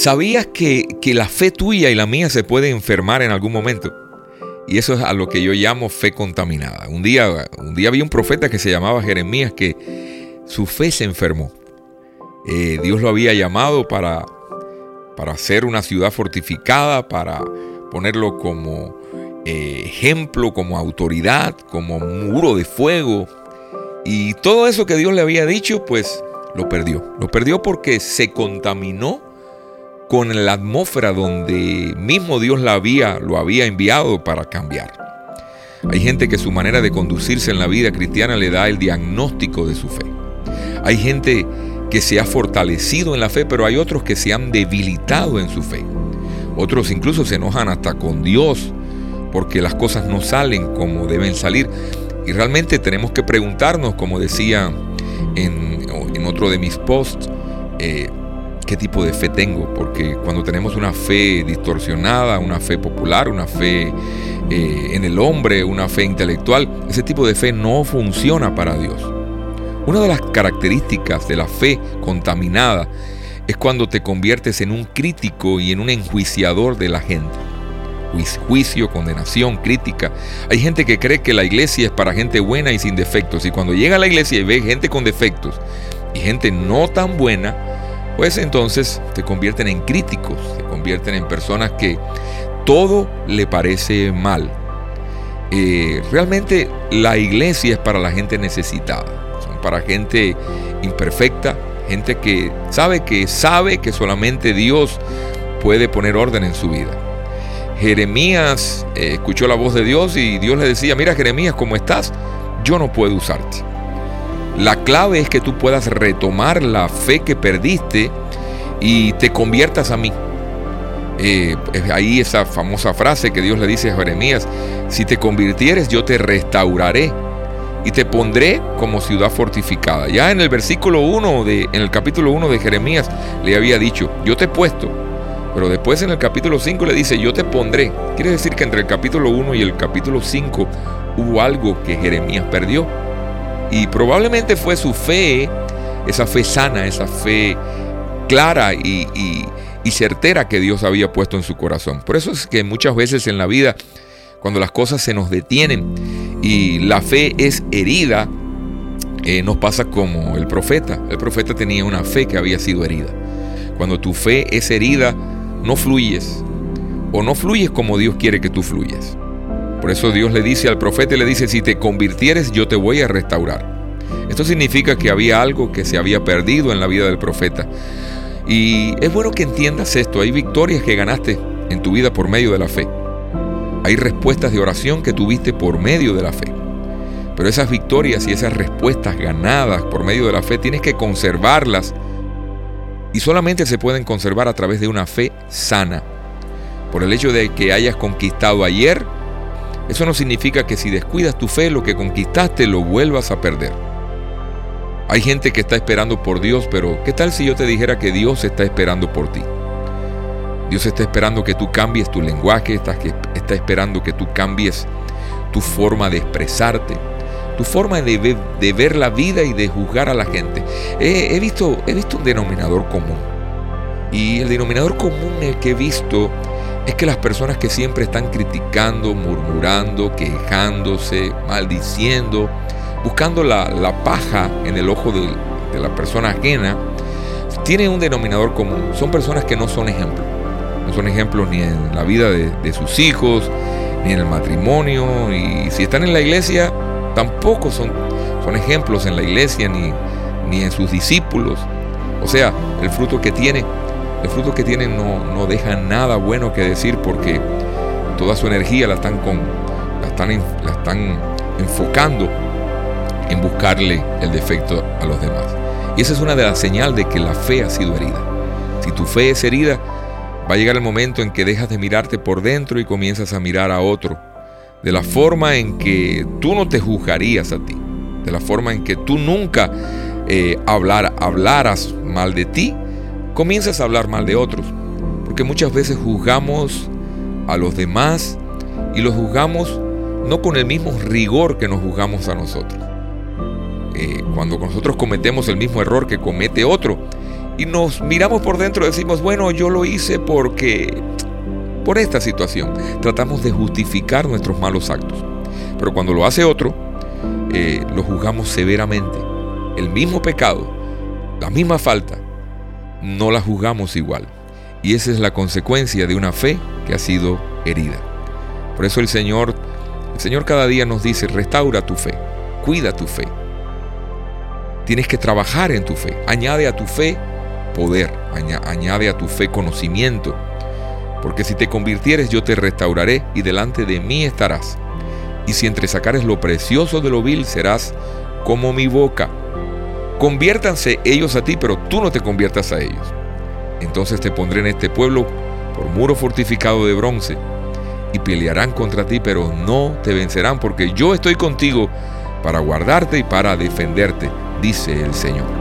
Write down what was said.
¿Sabías que, que la fe tuya y la mía se puede enfermar en algún momento? Y eso es a lo que yo llamo fe contaminada. Un día, un día vi un profeta que se llamaba Jeremías que su fe se enfermó. Eh, Dios lo había llamado para, para hacer una ciudad fortificada, para ponerlo como eh, ejemplo, como autoridad, como muro de fuego. Y todo eso que Dios le había dicho, pues lo perdió. Lo perdió porque se contaminó con la atmósfera donde mismo Dios la había, lo había enviado para cambiar. Hay gente que su manera de conducirse en la vida cristiana le da el diagnóstico de su fe. Hay gente que se ha fortalecido en la fe, pero hay otros que se han debilitado en su fe. Otros incluso se enojan hasta con Dios porque las cosas no salen como deben salir. Y realmente tenemos que preguntarnos, como decía en, otro de mis posts, eh, qué tipo de fe tengo, porque cuando tenemos una fe distorsionada, una fe popular, una fe eh, en el hombre, una fe intelectual, ese tipo de fe no funciona para Dios. Una de las características de la fe contaminada es cuando te conviertes en un crítico y en un enjuiciador de la gente. Juicio, condenación, crítica. Hay gente que cree que la iglesia es para gente buena y sin defectos. Y cuando llega a la iglesia y ve gente con defectos y gente no tan buena, pues entonces te convierten en críticos, se convierten en personas que todo le parece mal. Eh, realmente la iglesia es para la gente necesitada, son para gente imperfecta, gente que sabe que sabe que solamente Dios puede poner orden en su vida. Jeremías eh, escuchó la voz de Dios y Dios le decía, mira Jeremías, ¿cómo estás? Yo no puedo usarte. La clave es que tú puedas retomar la fe que perdiste y te conviertas a mí. Eh, ahí esa famosa frase que Dios le dice a Jeremías, si te convirtieres yo te restauraré y te pondré como ciudad fortificada. Ya en el versículo 1 de en el capítulo 1 de Jeremías le había dicho, yo te he puesto, pero después en el capítulo 5 le dice, yo te pondré. Quiere decir que entre el capítulo 1 y el capítulo 5 hubo algo que Jeremías perdió. Y probablemente fue su fe, esa fe sana, esa fe clara y, certera que Dios había puesto en su corazón. Por eso es que muchas veces en la vida, cuando las cosas se nos detienen y la fe es herida, eh, nos pasa como el profeta. El profeta tenía una fe que había sido herida. Cuando tu fe es herida, no fluyes. O no fluyes como Dios quiere que tú fluyes. Por eso Dios le dice al profeta le dice, si te convirtieres yo te voy a restaurar. Esto significa que había algo que se había perdido en la vida del profeta. Y es bueno que entiendas esto, hay victorias que ganaste en tu vida por medio de la fe. Hay respuestas de oración que tuviste por medio de la fe. Pero esas victorias y esas respuestas ganadas por medio de la fe tienes que conservarlas y solamente se pueden conservar a través de una fe sana. Por el hecho de que hayas conquistado ayer, eso no significa que si descuidas tu fe, lo que conquistaste lo vuelvas a perder. Hay gente que está esperando por Dios, pero ¿qué tal si yo te dijera que Dios está esperando por ti? Dios está esperando que tú cambies tu lenguaje, está, esperando que tú cambies tu forma de expresarte, tu forma de ver, la vida y de juzgar a la gente. He, visto, he visto un denominador común. Y el denominador común que he visto es que las personas que siempre están criticando, murmurando, quejándose, maldiciendo, buscando la, paja en el ojo de, la persona ajena, tienen un denominador común. Son personas que no son ejemplos. No son ejemplos ni en la vida de, de sus hijos, ni en el matrimonio. Y si están en la iglesia, tampoco son, son ejemplos en la iglesia ni, ni en sus discípulos. O sea, el fruto que tienen el fruto que tienen no, no deja nada bueno que decir porque toda su energía la están, con, la están, la están enfocando en buscarle el defecto a los demás. Y esa es una de las señales de que la fe ha sido herida. Si tu fe es herida, va a llegar el momento en que dejas de mirarte por dentro y comienzas a mirar a otro. De la forma en que tú no te juzgarías a ti. De la forma en que tú nunca eh, hablar, hablaras mal de ti comienzas a hablar mal de otros. Porque muchas veces juzgamos a los demás y los juzgamos no con el mismo rigor que nos juzgamos a nosotros. Eh, cuando nosotros cometemos el mismo error que comete otro, y nos miramos por dentro decimos, bueno, yo lo hice porque por esta situación. Tratamos de justificar nuestros malos actos. Pero cuando lo hace otro, eh, lo juzgamos severamente. El mismo pecado, la misma falta, no la juzgamos igual. Y esa es la consecuencia de una fe que ha sido herida. Por eso el Señor, el Señor cada día nos dice, restaura tu fe, cuida tu fe. Tienes que trabajar en tu fe. Añade a tu fe poder, añade a tu fe conocimiento. Porque si te convirtieres yo te restauraré y delante de mí estarás. Y si entresacares lo precioso de lo vil serás como mi boca. Conviértanse ellos a ti, pero tú no te conviertas a ellos. Entonces te pondré en este pueblo por muro fortificado de bronce, y pelearán contra ti, pero no te vencerán, porque yo estoy contigo para guardarte y para defenderte, dice el Señor.